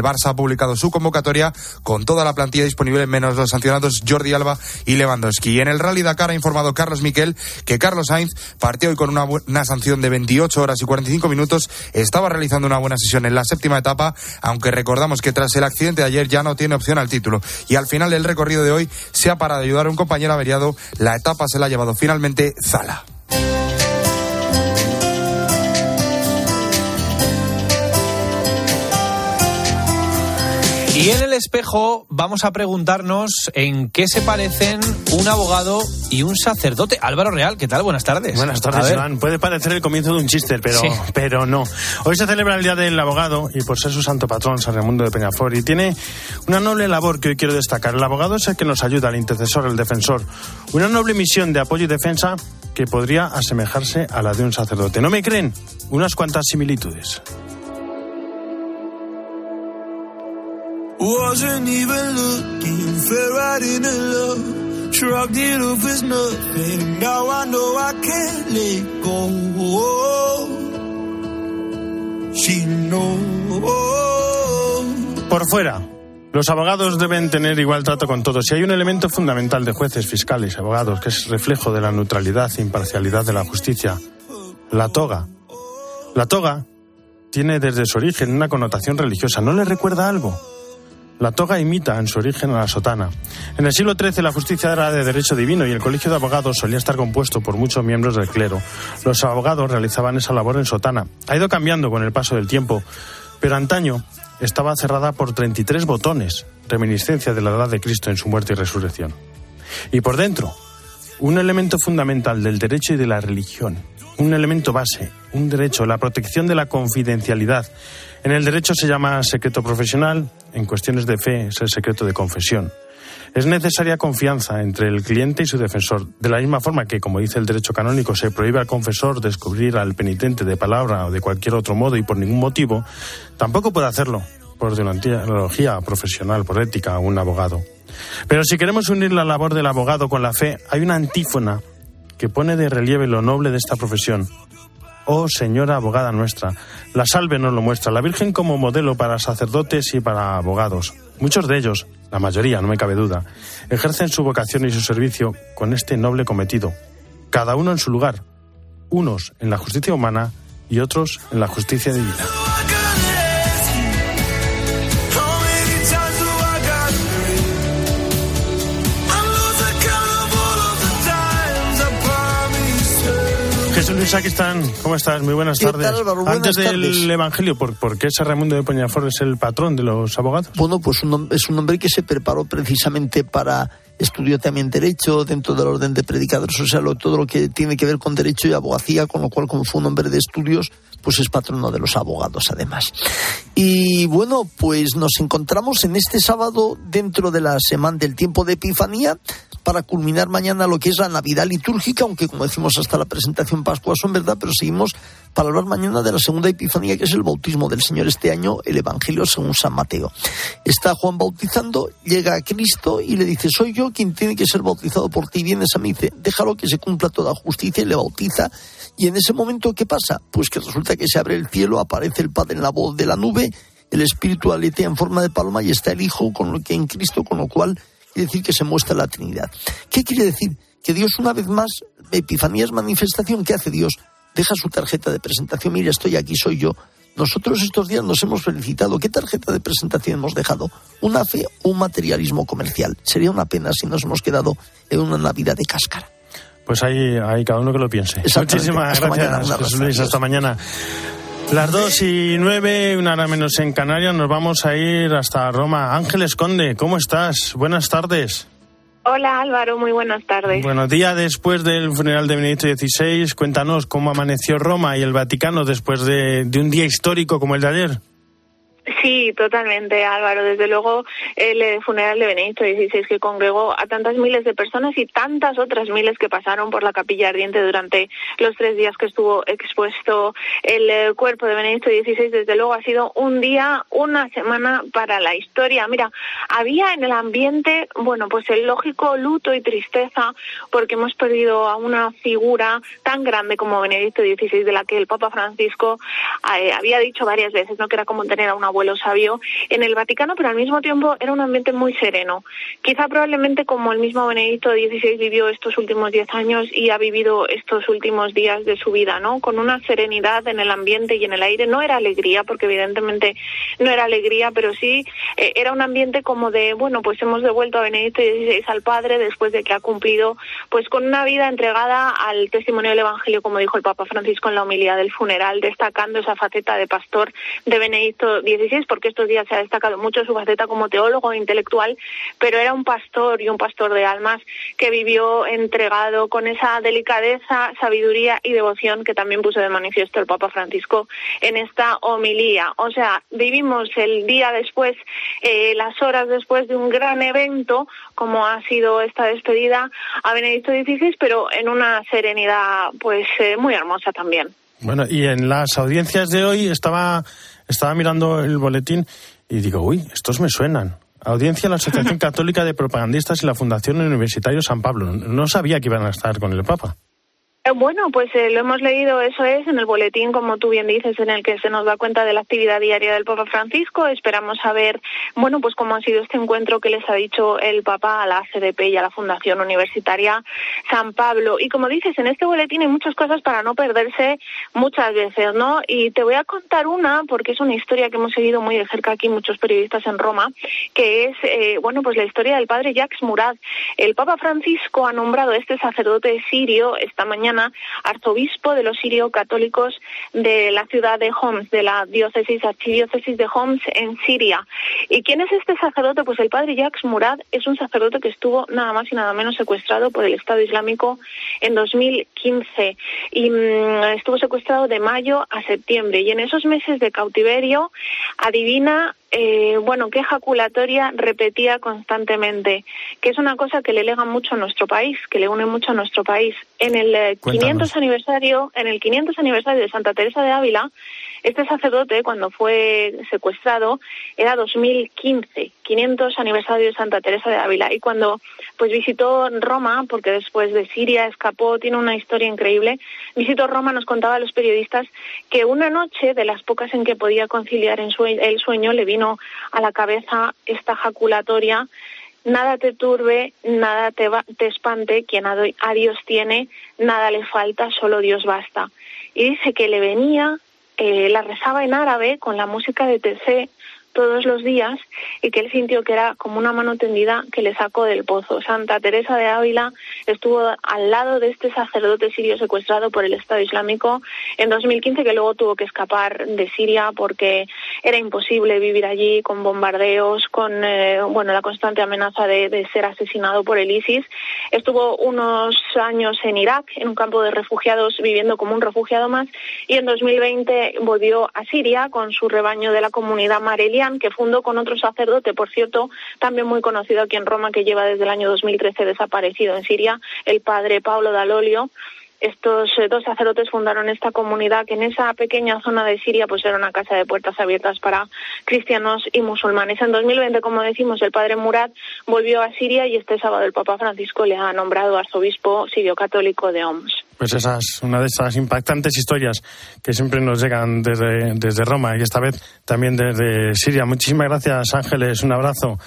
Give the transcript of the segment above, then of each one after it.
El Barça ha publicado su convocatoria con toda la plantilla disponible, menos los sancionados Jordi Alba y Lewandowski. Y en el Rally Dakar ha informado Carlos Miquel que Carlos Sainz partió hoy con una, sanción de 28 horas y 45 minutos. Estaba realizando una buena sesión en la séptima etapa, aunque recordamos que tras el accidente de ayer ya no tiene opción al título. Y al final del recorrido de hoy se ha parado ayudar a un compañero averiado. La etapa se la ha llevado finalmente Zala. Y en el espejo vamos a preguntarnos en qué se parecen un abogado y un sacerdote. Álvaro Real, ¿qué tal? Buenas tardes. Buenas tardes, Iván. Puede parecer el comienzo de un chiste, pero, pero no. Hoy se celebra el Día del Abogado y por ser su santo patrón, San Raimundo de Peñafort, y tiene una noble labor que hoy quiero destacar. El abogado es el que nos ayuda, el intercesor, el defensor. Una noble misión de apoyo y defensa que podría asemejarse a la de un sacerdote. ¿No me creen? Unas cuantas similitudes. Wasn't even looking, right it off nothing. Now I know I can't. Por fuera. Los abogados deben tener igual trato con todos. Y hay un elemento fundamental de jueces, fiscales abogados que es reflejo de la neutralidad e imparcialidad de la justicia. La toga. La toga tiene desde su origen una connotación religiosa. ¿No le recuerda algo? La toga imita en su origen a la sotana. En el siglo XIII la justicia era de derecho divino y el colegio de abogados solía estar compuesto por muchos miembros del clero. Los abogados realizaban esa labor en sotana. Ha ido cambiando con el paso del tiempo, pero antaño estaba cerrada por 33 botones, reminiscencia de la edad de Cristo en su muerte y resurrección. Y por dentro, un elemento fundamental del derecho y de la religión, un elemento base, un derecho, la protección de la confidencialidad, en el derecho se llama secreto profesional, en cuestiones de fe es el secreto de confesión. Es necesaria confianza entre el cliente y su defensor, de la misma forma que, como dice el derecho canónico, se prohíbe al confesor descubrir al penitente de palabra o de cualquier otro modo y por ningún motivo, tampoco puede hacerlo por deontología profesional, por ética, un abogado. Pero si queremos unir la labor del abogado con la fe, hay una antífona que pone de relieve lo noble de esta profesión. Oh Señora abogada nuestra, la salve nos lo muestra, la Virgen como modelo para sacerdotes y para abogados. Muchos de ellos, la mayoría, no me cabe duda, ejercen su vocación y su servicio con este noble cometido, cada uno en su lugar, unos en la justicia humana y otros en la justicia divina. Luis, aquí están. ¿Cómo estás? Muy buenas tardes. Antes del Evangelio, ¿por, ¿por, qué ese Raimundo de Peñafort es el patrón de los abogados? Bueno, pues un, es un hombre que se preparó precisamente para estudió también derecho dentro del orden de predicadores, o sea, todo lo que tiene que ver con derecho y abogacía, con lo cual como fue un hombre de estudios, pues es patrono de los abogados además. Y bueno, pues nos encontramos en este sábado dentro de la semana del tiempo de Epifanía para culminar mañana lo que es la Navidad litúrgica, aunque como decimos hasta la presentación Pascua son verdad, pero seguimos para hablar mañana de la segunda epifanía, que es el bautismo del Señor este año, el Evangelio según San Mateo. Está Juan bautizando, llega a Cristo y le dice, soy yo quien tiene que ser bautizado por ti. Vienes a mí dice, déjalo que se cumpla toda justicia y le bautiza. Y en ese momento, ¿qué pasa? Pues que resulta que se abre el cielo, aparece el Padre en la voz de la nube, el Espíritu aletea en forma de palma y está el Hijo con lo que en Cristo, con lo cual quiere decir que se muestra la Trinidad. ¿Qué quiere decir? Que Dios una vez más, Epifanía es manifestación, ¿qué hace Dios? Deja su tarjeta de presentación, mira, estoy aquí, soy yo. Nosotros estos días nos hemos felicitado. ¿Qué tarjeta de presentación hemos dejado? ¿Una fe o un materialismo comercial? Sería una pena si nos hemos quedado en una Navidad de cáscara. Pues ahí, ahí cada uno que lo piense. Muchísimas gracias, Jesús Luis. Hasta mañana. Las dos y nueve, una hora menos en Canarias, nos vamos a ir hasta Roma. Ángeles Conde, ¿cómo estás? Buenas tardes. Hola Álvaro, muy buenas tardes. Buenos días después del funeral de Benedicto XVI. Cuéntanos cómo amaneció Roma y el Vaticano después de, de un día histórico como el de ayer. Sí, totalmente, Álvaro. Desde luego, el eh, funeral de Benedicto XVI que congregó a tantas miles de personas y tantas otras miles que pasaron por la capilla ardiente durante los tres días que estuvo expuesto el eh, cuerpo de Benedicto XVI, desde luego ha sido un día, una semana para la historia. Mira, había en el ambiente, bueno, pues el lógico luto y tristeza porque hemos perdido a una figura tan grande como Benedicto XVI, de la que el Papa Francisco eh, había dicho varias veces, ¿no? Que era como tener a una abuelo sabio en el Vaticano, pero al mismo tiempo era un ambiente muy sereno. Quizá probablemente como el mismo Benedicto XVI vivió estos últimos diez años y ha vivido estos últimos días de su vida, ¿no? Con una serenidad en el ambiente y en el aire. No era alegría, porque evidentemente no era alegría, pero sí eh, era un ambiente como de, bueno, pues hemos devuelto a Benedicto XVI al Padre después de que ha cumplido, pues con una vida entregada al testimonio del Evangelio, como dijo el Papa Francisco en la homilía del funeral, destacando esa faceta de pastor de Benedicto XVI, porque estos días se ha destacado mucho su faceta como teólogo e intelectual, pero era un pastor y un pastor de almas que vivió entregado con esa delicadeza, sabiduría y devoción que también puso de manifiesto el Papa Francisco en esta homilía. O sea, vivimos el día después, eh, las horas después de un gran evento, como ha sido esta despedida a Benedicto XVI, pero en una serenidad pues eh, muy hermosa también. Bueno, y en las audiencias de hoy estaba, estaba mirando el boletín y digo, uy, estos me suenan. Audiencia de la Asociación Católica de Propagandistas y la Fundación Universitario San Pablo. No sabía que iban a estar con el Papa. Eh, bueno, pues eh, lo hemos leído, eso es, en el boletín, como tú bien dices, en el que se nos da cuenta de la actividad diaria del Papa Francisco. Esperamos saber, bueno, pues cómo ha sido este encuentro que les ha dicho el Papa a la CDP y a la Fundación Universitaria San Pablo. Y como dices, en este boletín hay muchas cosas para no perderse muchas veces, ¿no? Y te voy a contar una, porque es una historia que hemos seguido muy de cerca aquí muchos periodistas en Roma, que es, eh, bueno, pues la historia del padre Jacques Murad. El Papa Francisco ha nombrado este sacerdote sirio esta mañana arzobispo de los sirio-católicos de la ciudad de Homs, de la diócesis, archidiócesis de Homs en Siria. ¿Y quién es este sacerdote? Pues el padre Jacques Murad es un sacerdote que estuvo nada más y nada menos secuestrado por el Estado Islámico en 2015 y mm, estuvo secuestrado de mayo a septiembre. Y en esos meses de cautiverio, adivina eh, bueno, qué ejaculatoria repetía constantemente, que es una cosa que le lega mucho a nuestro país, que le une mucho a nuestro país. En el 500 eh, aniversario, en el 500 aniversario de Santa Teresa de Ávila, este sacerdote, cuando fue secuestrado, era 2015, 500 aniversario de Santa Teresa de Ávila. Y cuando pues visitó Roma, porque después de Siria escapó, tiene una historia increíble, visitó Roma, nos contaba a los periodistas que una noche, de las pocas en que podía conciliar en el sueño, le vino a la cabeza esta jaculatoria nada te turbe, nada te, te espante, quien a, Dios tiene, nada le falta, solo Dios basta. Y dice que le venía eh, la rezaba en árabe con la música de TC todos los días y que él sintió que era como una mano tendida que le sacó del pozo. Santa Teresa de Ávila estuvo al lado de este sacerdote sirio secuestrado por el Estado Islámico en 2015 que luego tuvo que escapar de Siria porque era imposible vivir allí con bombardeos, con eh, bueno la constante amenaza de, ser asesinado por el ISIS. Estuvo unos años en Irak en un campo de refugiados viviendo como un refugiado más y en 2020 volvió a Siria con su rebaño de la comunidad Marelia que fundó con otro sacerdote, por cierto, también muy conocido aquí en Roma, que lleva desde el año 2013 desaparecido en Siria, el padre Pablo D'Alolio estos eh, dos sacerdotes fundaron esta comunidad que en esa pequeña zona de Siria pues era una casa de puertas abiertas para cristianos y musulmanes. En 2020, como decimos, el padre Murad volvió a Siria y este sábado el Papa Francisco le ha nombrado arzobispo sirio católico de Homs pues esa es una de esas impactantes historias que siempre nos llegan desde, desde Roma y esta vez también desde Siria. Muchísimas gracias, Ángeles. Un abrazo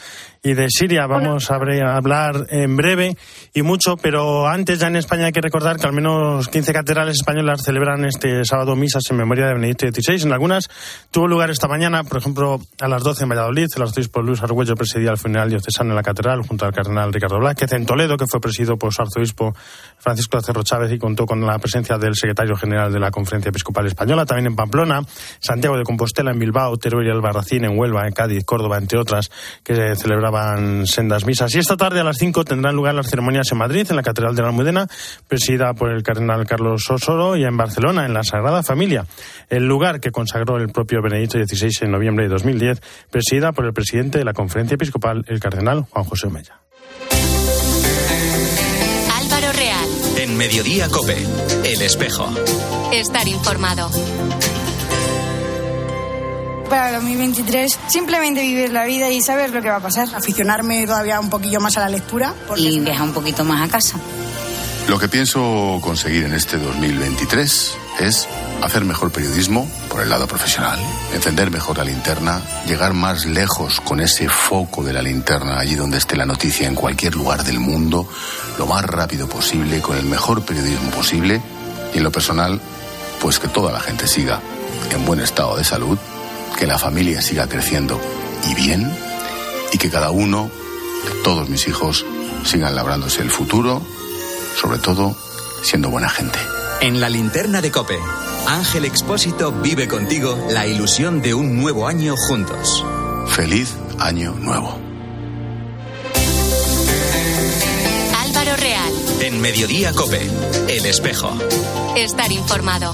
y de Siria. Vamos a hablar en breve y mucho, pero antes ya en España hay que recordar que al menos 15 catedrales españolas celebran este sábado misas en memoria de Benedicto XVI. En algunas tuvo lugar esta mañana, por ejemplo, a las 12 en Valladolid, el arzobispo Luis Argüello presidía el funeral diocesano en la catedral junto al cardenal Ricardo Blázquez, en Toledo, que fue presidido por su arzobispo Francisco Cerro Chávez y contó con la presencia del secretario general de la Conferencia Episcopal Española, también en Pamplona, Santiago de Compostela, en Bilbao, Teruel y Albarracín, en Huelva, en Cádiz, Córdoba, entre otras, que se celebraban sendas misas. Y esta tarde a las 5 tendrán lugar las ceremonias en Madrid, en la Catedral de la Almudena, presidida por el cardenal Carlos Osoro, y en Barcelona, en la Sagrada Familia, el lugar que consagró el propio Benedicto XVI en noviembre de 2010, presidida por el presidente de la Conferencia Episcopal, el cardenal Juan José Omeya. Álvaro Real. En Mediodía Cope, El Espejo. Estar informado para 2023 simplemente vivir la vida y saber lo que va a pasar. Aficionarme todavía un poquillo más a la lectura. Y viajar un poquito más a casa. Lo que pienso conseguir en este 2023 es hacer mejor periodismo por el lado profesional, encender mejor la linterna, llegar más lejos con ese foco de la linterna allí donde esté la noticia en cualquier lugar del mundo, lo más rápido posible, con el mejor periodismo posible y en lo personal, pues que toda la gente siga en buen estado de salud, que la familia siga creciendo y bien y que cada uno de todos mis hijos sigan labrándose el futuro sobre todo siendo buena gente. En la linterna de Cope, Ángel Expósito vive contigo la ilusión de un nuevo año juntos. Feliz año nuevo. Álvaro Real. En Mediodía Cope, El Espejo. Estar informado.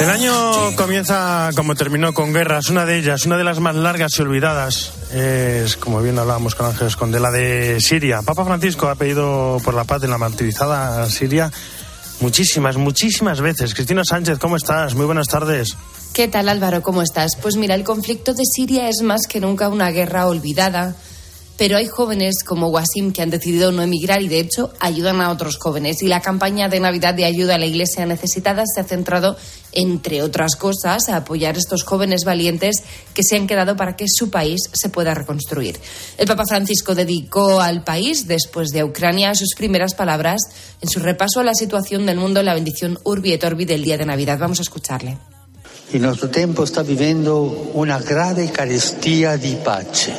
El año comienza como terminó con guerras. Una de ellas, una de las más largas y olvidadas, es, como bien hablábamos con Ángel Esconde, la de Siria. Papa Francisco ha pedido por la paz en la martirizada Siria muchísimas, muchísimas veces. Cristina Sánchez, ¿cómo estás? Muy buenas tardes. ¿Qué tal Álvaro? ¿Cómo estás? Pues mira, el conflicto de Siria es más que nunca una guerra olvidada, pero hay jóvenes como Wasim que han decidido no emigrar y de hecho ayudan a otros jóvenes. Y la campaña de Navidad de ayuda a la Iglesia necesitada se ha centrado, entre otras cosas, a apoyar a estos jóvenes valientes que se han quedado para que su país se pueda reconstruir. El Papa Francisco dedicó al país, después de Ucrania, sus primeras palabras en su repaso a la situación del mundo en la bendición Urbi et Orbi del día de Navidad. Vamos a escucharle. Il nostro tempo sta vivendo una grave carestia di pace,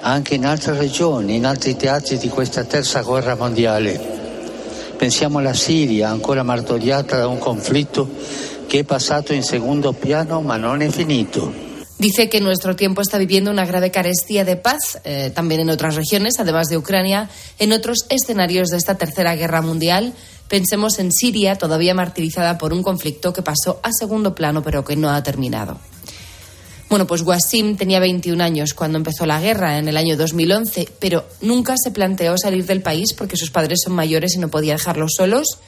anche in altre regioni, in altri teatri di questa terza guerra mondiale. Pensiamo alla Siria, ancora martoriata da un conflitto che è passato in secondo piano ma non è finito. Dice que nuestro tiempo está viviendo una grave carestía de paz, eh, también en otras regiones, además de Ucrania, en otros escenarios de esta tercera guerra mundial. Pensemos en Siria, todavía martirizada por un conflicto que pasó a segundo plano, pero que no ha terminado. Bueno, pues Wasim tenía 21 años cuando empezó la guerra en el año 2011, pero nunca se planteó salir del país porque sus padres son mayores y no podía dejarlos solos.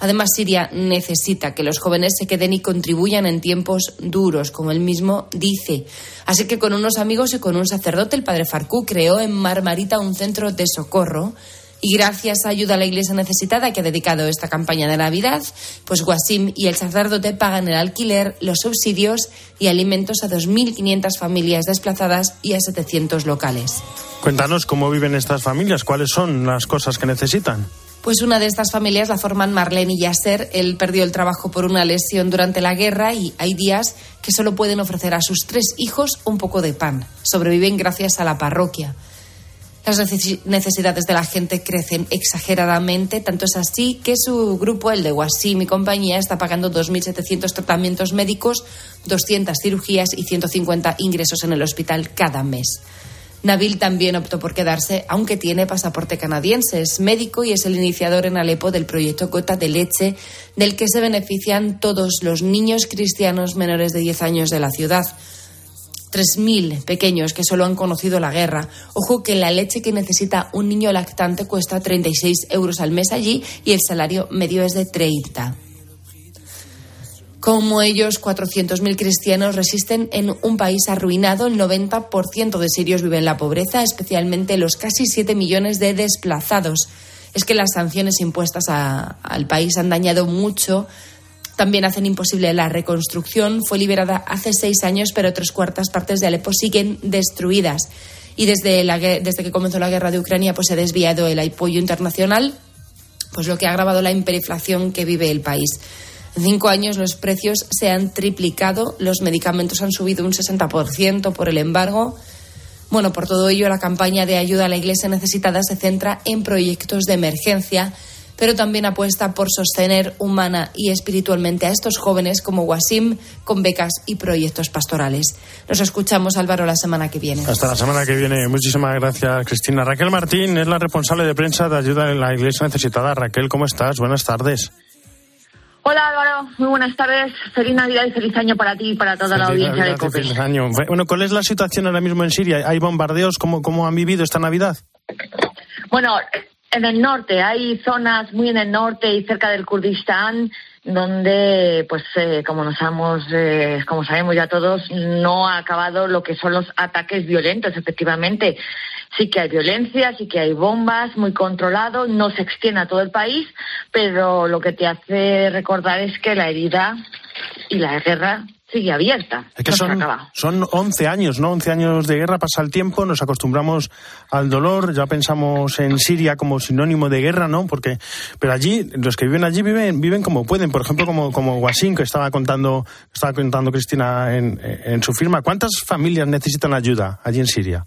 Además, Siria necesita que los jóvenes se queden y contribuyan en tiempos duros, como él mismo dice. Así que con unos amigos y con un sacerdote, el padre Farcú creó en Marmarita un centro de socorro. Y gracias a Ayuda a la Iglesia Necesitada, que ha dedicado esta campaña de Navidad, pues Wasim y el sacerdote pagan el alquiler, los subsidios y alimentos a 2.500 familias desplazadas y a 700 locales. Cuéntanos cómo viven estas familias, cuáles son las cosas que necesitan. Pues una de estas familias la forman Marlene y Yasser. Él perdió el trabajo por una lesión durante la guerra y hay días que solo pueden ofrecer a sus tres hijos un poco de pan. Sobreviven gracias a la parroquia. Las necesi- necesidades de la gente crecen exageradamente, tanto es así que su grupo, el de Wasim y compañía, está pagando 2.700 tratamientos médicos, 200 cirugías y 150 ingresos en el hospital cada mes. Nabil también optó por quedarse, aunque tiene pasaporte canadiense. Es médico y es el iniciador en Alepo del proyecto Gota de Leche, del que se benefician todos los niños cristianos menores de 10 años de la ciudad. 3.000 pequeños que solo han conocido la guerra. Ojo que la leche que necesita un niño lactante cuesta 36 euros al mes allí y el salario medio es de 30. Como ellos, 400.000 cristianos resisten en un país arruinado. El 90% de sirios vive en la pobreza, especialmente los casi 7 millones de desplazados. Es que las sanciones impuestas a- al país han dañado mucho. También hacen imposible la reconstrucción. Fue liberada hace seis años, pero tres cuartas partes de Alepo siguen destruidas. Y desde, la desde que comenzó la guerra de Ucrania, pues se ha desviado el apoyo internacional, pues lo que ha agravado la hiperinflación que vive el país. En cinco años los precios se han triplicado, los medicamentos han subido un 60% por el embargo. Bueno, por todo ello, la campaña de ayuda a la Iglesia necesitada se centra en proyectos de emergencia, pero también apuesta por sostener humana y espiritualmente a estos jóvenes como Wasim con becas y proyectos pastorales. Nos escuchamos, Álvaro, la semana que viene. Hasta la semana que viene. Muchísimas gracias, Cristina. Raquel Martín es la responsable de prensa de ayuda en la Iglesia Necesitada. Raquel, ¿cómo estás? Buenas tardes. Hola Álvaro, muy buenas tardes. Feliz Navidad y feliz año para ti y para toda la audiencia de COPE. Feliz año. Bueno, ¿cuál es la situación ahora mismo en Siria? ¿Hay bombardeos? ¿Cómo, cómo han vivido esta Navidad? Bueno, en el norte, hay zonas muy en el norte y cerca del Kurdistán donde, pues, eh, como nos sabemos, eh, como sabemos ya todos, no ha acabado lo que son los ataques violentos, efectivamente. Sí que hay violencia, sí que hay bombas, muy controlado, no se extiende a todo el país, pero lo que te hace recordar es que la herida y la guerra sigue abierta. Es que son, son 11 años, ¿no? 11 años de guerra, pasa el tiempo, nos acostumbramos al dolor, ya pensamos en Siria como sinónimo de guerra, ¿no? Porque, pero allí, los que viven allí viven, viven como pueden, por ejemplo, como, como Wasim, que estaba contando, estaba contando Cristina en, en su firma. ¿Cuántas familias necesitan ayuda allí en Siria?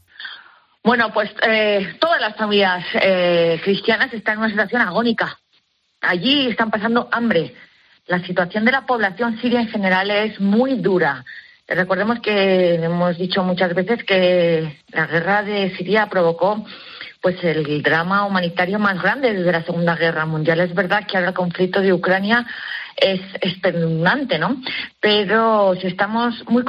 Bueno, pues eh, todas las familias eh, cristianas están en una situación agónica. Allí están pasando hambre. La situación de la población siria en general es muy dura. Recordemos que hemos dicho muchas veces que la guerra de Siria provocó pues el drama humanitario más grande desde la Segunda Guerra Mundial. Es verdad que ahora el conflicto de Ucrania es espeluznante, ¿no? Pero si estamos muy,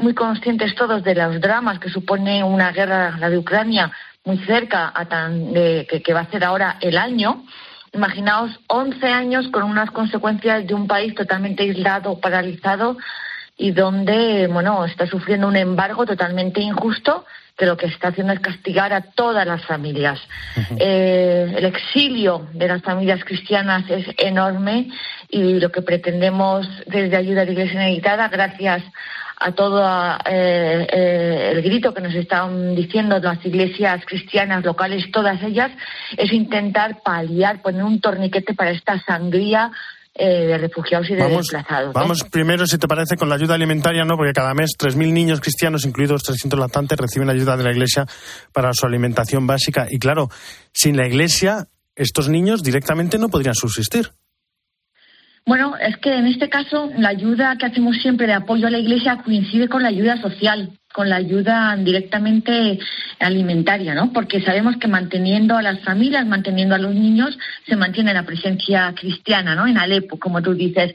muy conscientes todos de los dramas que supone una guerra, la de Ucrania, muy cerca a tan, de, que va a ser ahora el año, Imaginaos 11 años con unas consecuencias de un país totalmente aislado, paralizado y donde, bueno, está sufriendo un embargo totalmente injusto que lo que está haciendo es castigar a todas las familias. eh, el exilio de las familias cristianas es enorme y lo que pretendemos desde Ayuda a la Iglesia Necesitada, gracias a todo eh, eh, el grito que nos están diciendo las iglesias cristianas locales, todas ellas, es intentar paliar, poner un torniquete para esta sangría eh, de refugiados y de desplazados. Vamos primero, si te parece, con la ayuda alimentaria, ¿no? Porque cada mes 3.000 niños cristianos, incluidos 300 lactantes, reciben ayuda de la Iglesia para su alimentación básica. Y claro, sin la Iglesia, estos niños directamente no podrían subsistir. Bueno, es que en este caso la ayuda que hacemos siempre de apoyo a la Iglesia coincide con la ayuda social con la ayuda directamente alimentaria, ¿no? Porque sabemos que manteniendo a las familias, manteniendo a los niños, se mantiene la presencia cristiana, ¿no? En Alepo, como tú dices.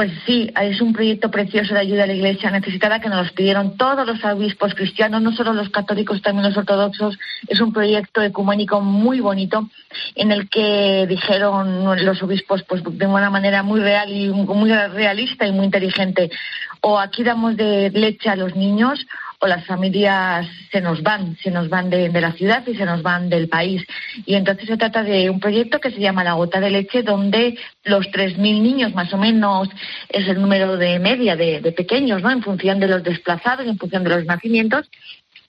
Pues sí, es un proyecto precioso de ayuda a la Iglesia necesitada que nos pidieron todos los obispos cristianos, no solo los católicos, también los ortodoxos. Es un proyecto ecuménico muy bonito en el que dijeron los obispos, pues de una manera muy real y muy realista y muy inteligente, o aquí damos de leche a los niños o las familias se nos van, se nos van de, la ciudad y se nos van del país. Y entonces se trata de un proyecto que se llama La Gota de Leche, donde los 3.000 niños más o menos es el número de media de, de pequeños, ¿no? En función de los desplazados, en función de los nacimientos,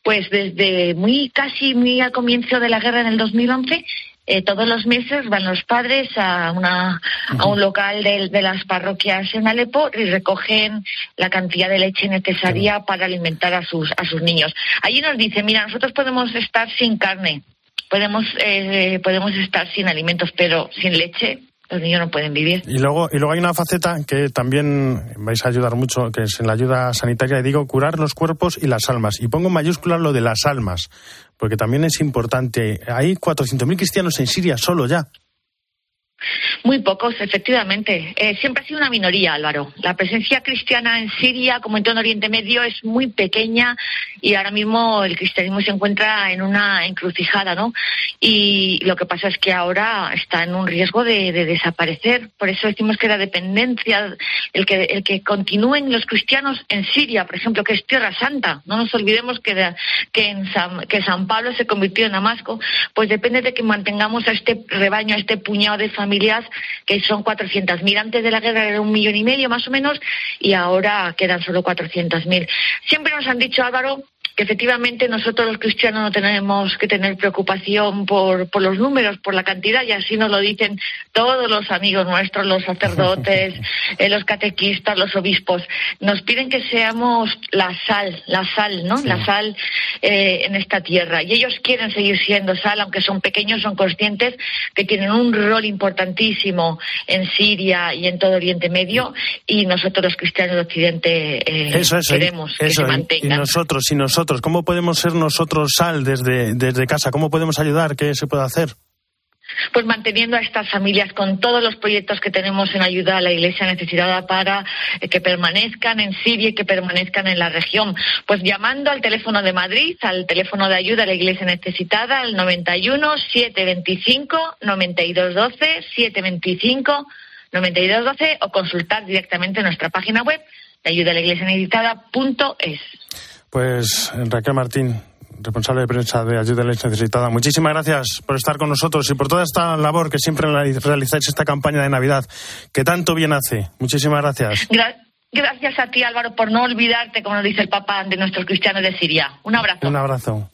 pues desde muy casi muy al comienzo de la guerra en el 2011 eh, todos los meses van los padres a, una, a un local de, de, las parroquias en Alepo y recogen la cantidad de leche necesaria para alimentar a sus, a sus niños. Allí nos dicen, mira, nosotros podemos estar sin carne, podemos, eh, podemos estar sin alimentos, pero sin leche los niños no pueden vivir. Y luego, y luego hay una faceta que también vais a ayudar mucho, que es en la ayuda sanitaria, y digo, curar los cuerpos y las almas. Y pongo en mayúscula lo de las almas, porque también es importante. Hay 400.000 cristianos en Siria solo ya. Muy pocos, efectivamente. Eh, siempre ha sido una minoría, Álvaro. La presencia cristiana en Siria, como en todo Oriente Medio, es muy pequeña y ahora mismo el cristianismo se encuentra en una encrucijada, ¿no? Y lo que pasa es que ahora está en un riesgo de, desaparecer. Por eso decimos que la dependencia, el que, el que continúen los cristianos en Siria, por ejemplo, que es Tierra Santa, no nos olvidemos que, que, en San, que San Pablo se convirtió en Damasco, pues depende de que mantengamos a este rebaño, a este puñado de familias que son 400.000. Antes de la guerra era un millón y medio más o menos y ahora quedan solo 400.000. Siempre nos han dicho, Álvaro, que efectivamente nosotros los cristianos no tenemos que tener preocupación por, por los números, por la cantidad, y así nos lo dicen todos los amigos nuestros, los sacerdotes, eh, los catequistas, los obispos. Nos piden que seamos la sal, la sal, ¿no? La sal eh, en esta tierra. Y ellos quieren seguir siendo sal, aunque son pequeños, son conscientes que tienen un rol importantísimo en Siria y en todo Oriente Medio, y nosotros los cristianos de Occidente eh, queremos que se mantengan. Y nosotros, y nosotros ¿Cómo podemos ser nosotros sal desde, desde casa? ¿Cómo podemos ayudar? ¿Qué se puede hacer? pues manteniendo a estas familias con todos los proyectos que tenemos en ayuda a la Iglesia necesitada para eh, que permanezcan en Siria y que permanezcan en la región. Pues llamando al teléfono de Madrid, al teléfono de ayuda a la Iglesia necesitada, al 91 725 9212 725 9212 o consultar directamente nuestra página web de ayuda a la Iglesia necesitada.es. Pues Raquel Martín, responsable de prensa de Ayuda a la Necesitada, muchísimas gracias por estar con nosotros y por toda esta labor que siempre realizáis esta campaña de Navidad, que tanto bien hace. Muchísimas gracias. gracias a ti, Álvaro, por no olvidarte, como nos dice el Papa, de nuestros cristianos de Siria. Un abrazo. Un abrazo.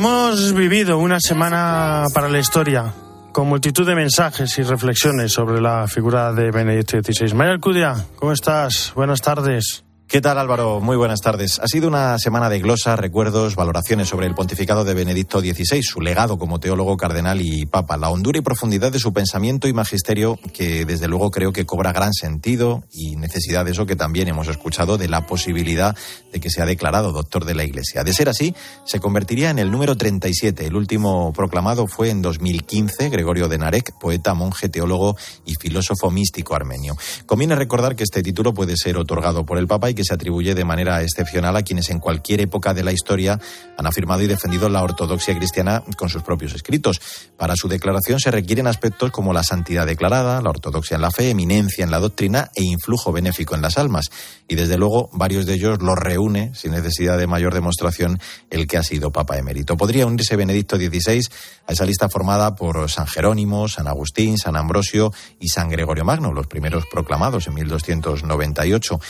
Hemos vivido una semana para la historia, con multitud de mensajes y reflexiones sobre la figura de Benedicto XVI. María Alcudia, ¿cómo estás? Buenas tardes. ¿Qué tal Álvaro? Muy buenas tardes. Ha sido una semana de glosas, recuerdos, valoraciones sobre el pontificado de Benedicto XVI, su legado como teólogo, cardenal y papa, la hondura y profundidad de su pensamiento y magisterio que desde luego creo que cobra gran sentido y necesidad de eso que también hemos escuchado de la posibilidad de que sea declarado doctor de la Iglesia. De ser así, se convertiría en el número 37. El último proclamado fue en 2015, Gregorio de Narek, poeta, monje, teólogo y filósofo místico armenio. Conviene recordar que este título puede ser otorgado por el Papa y que se atribuye de manera excepcional a quienes en cualquier época de la historia han afirmado y defendido la ortodoxia cristiana con sus propios escritos. Para su declaración se requieren aspectos como la santidad declarada, la ortodoxia en la fe, eminencia en la doctrina e influjo benéfico en las almas. Y desde luego varios de ellos los reúne, sin necesidad de mayor demostración, el que ha sido Papa emérito. Podría unirse Benedicto XVI a esa lista formada por San Jerónimo, San Agustín, San Ambrosio y San Gregorio Magno, los primeros proclamados en 1298.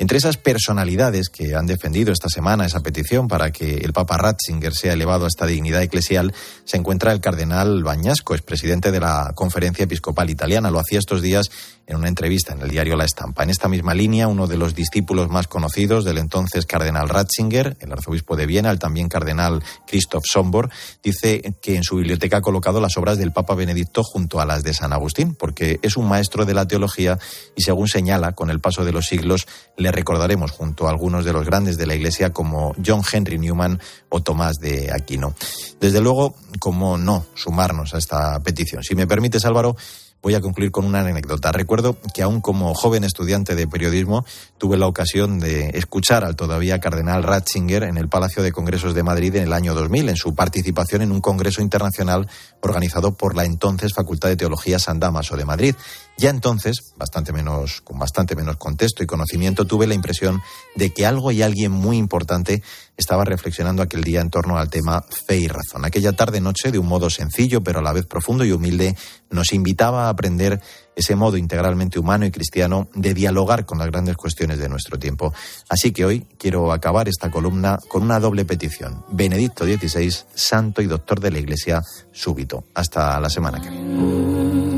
Entre esas personalidades que han defendido esta semana esa petición para que el Papa Ratzinger sea elevado a esta dignidad eclesial, se encuentra el cardenal Bañasco, presidente de la Conferencia Episcopal Italiana. Lo hacía estos días en una entrevista en el diario La Estampa. En esta misma línea, uno de los discípulos más conocidos del entonces cardenal Ratzinger, el arzobispo de Viena, el también cardenal Christoph Sombor, dice que en su biblioteca ha colocado las obras del Papa Benedicto junto a las de San Agustín, porque es un maestro de la teología y, según señala, con el paso de los siglos le recordaremos junto a algunos de los grandes de la Iglesia como John Henry Newman o Tomás de Aquino. Desde luego, como no sumarnos a esta petición. Si me permites, Álvaro, voy a concluir con una anécdota. Recuerdo que aún como joven estudiante de periodismo tuve la ocasión de escuchar al todavía cardenal Ratzinger en el Palacio de Congresos de Madrid en el año 2000 en su participación en un congreso internacional organizado por la entonces Facultad de Teología San Damaso de Madrid. Ya entonces, bastante menos, con bastante menos contexto y conocimiento, tuve la impresión de que algo y alguien muy importante estaba reflexionando aquel día en torno al tema fe y razón. Aquella tarde-noche, de un modo sencillo, pero a la vez profundo y humilde, nos invitaba a aprender ese modo integralmente humano y cristiano de dialogar con las grandes cuestiones de nuestro tiempo. Así que hoy quiero acabar esta columna con una doble petición. Benedicto XVI, santo y doctor de la Iglesia, súbito. Hasta la semana que viene.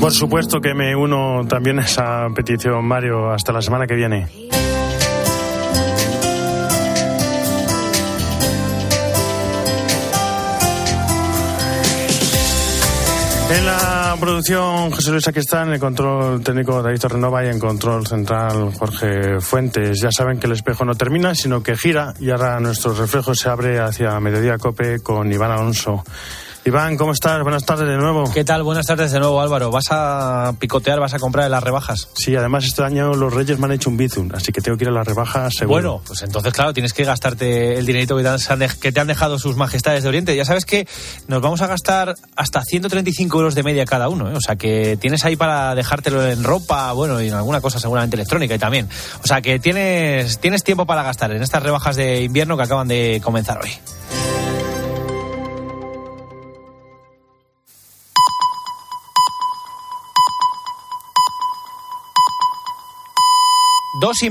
Por supuesto que me uno también a esa petición, Mario, hasta la semana que viene. En producción José Luis aquí está, en control técnico David Renova y en control central Jorge Fuentes. Ya saben que el espejo no termina, sino que gira y ahora nuestro reflejo se abre hacia Mediodía Cope con Iván Alonso. Iván, ¿cómo estás? Buenas tardes de nuevo. ¿Qué tal? Buenas tardes de nuevo, Álvaro. ¿Vas a picotear, vas a comprar en las rebajas? Sí, además este año los Reyes me han hecho un bizum, así que tengo que ir a las rebajas seguro. Bueno, pues entonces, claro, tienes que gastarte el dinerito que te han dejado sus majestades de Oriente. Ya sabes que nos vamos a gastar hasta 135 euros de media cada uno, ¿eh? o sea que tienes ahí para dejártelo en ropa, bueno, y en alguna cosa seguramente electrónica y también. O sea que tienes, tienes tiempo para gastar en estas rebajas de invierno que acaban de comenzar hoy. Dos y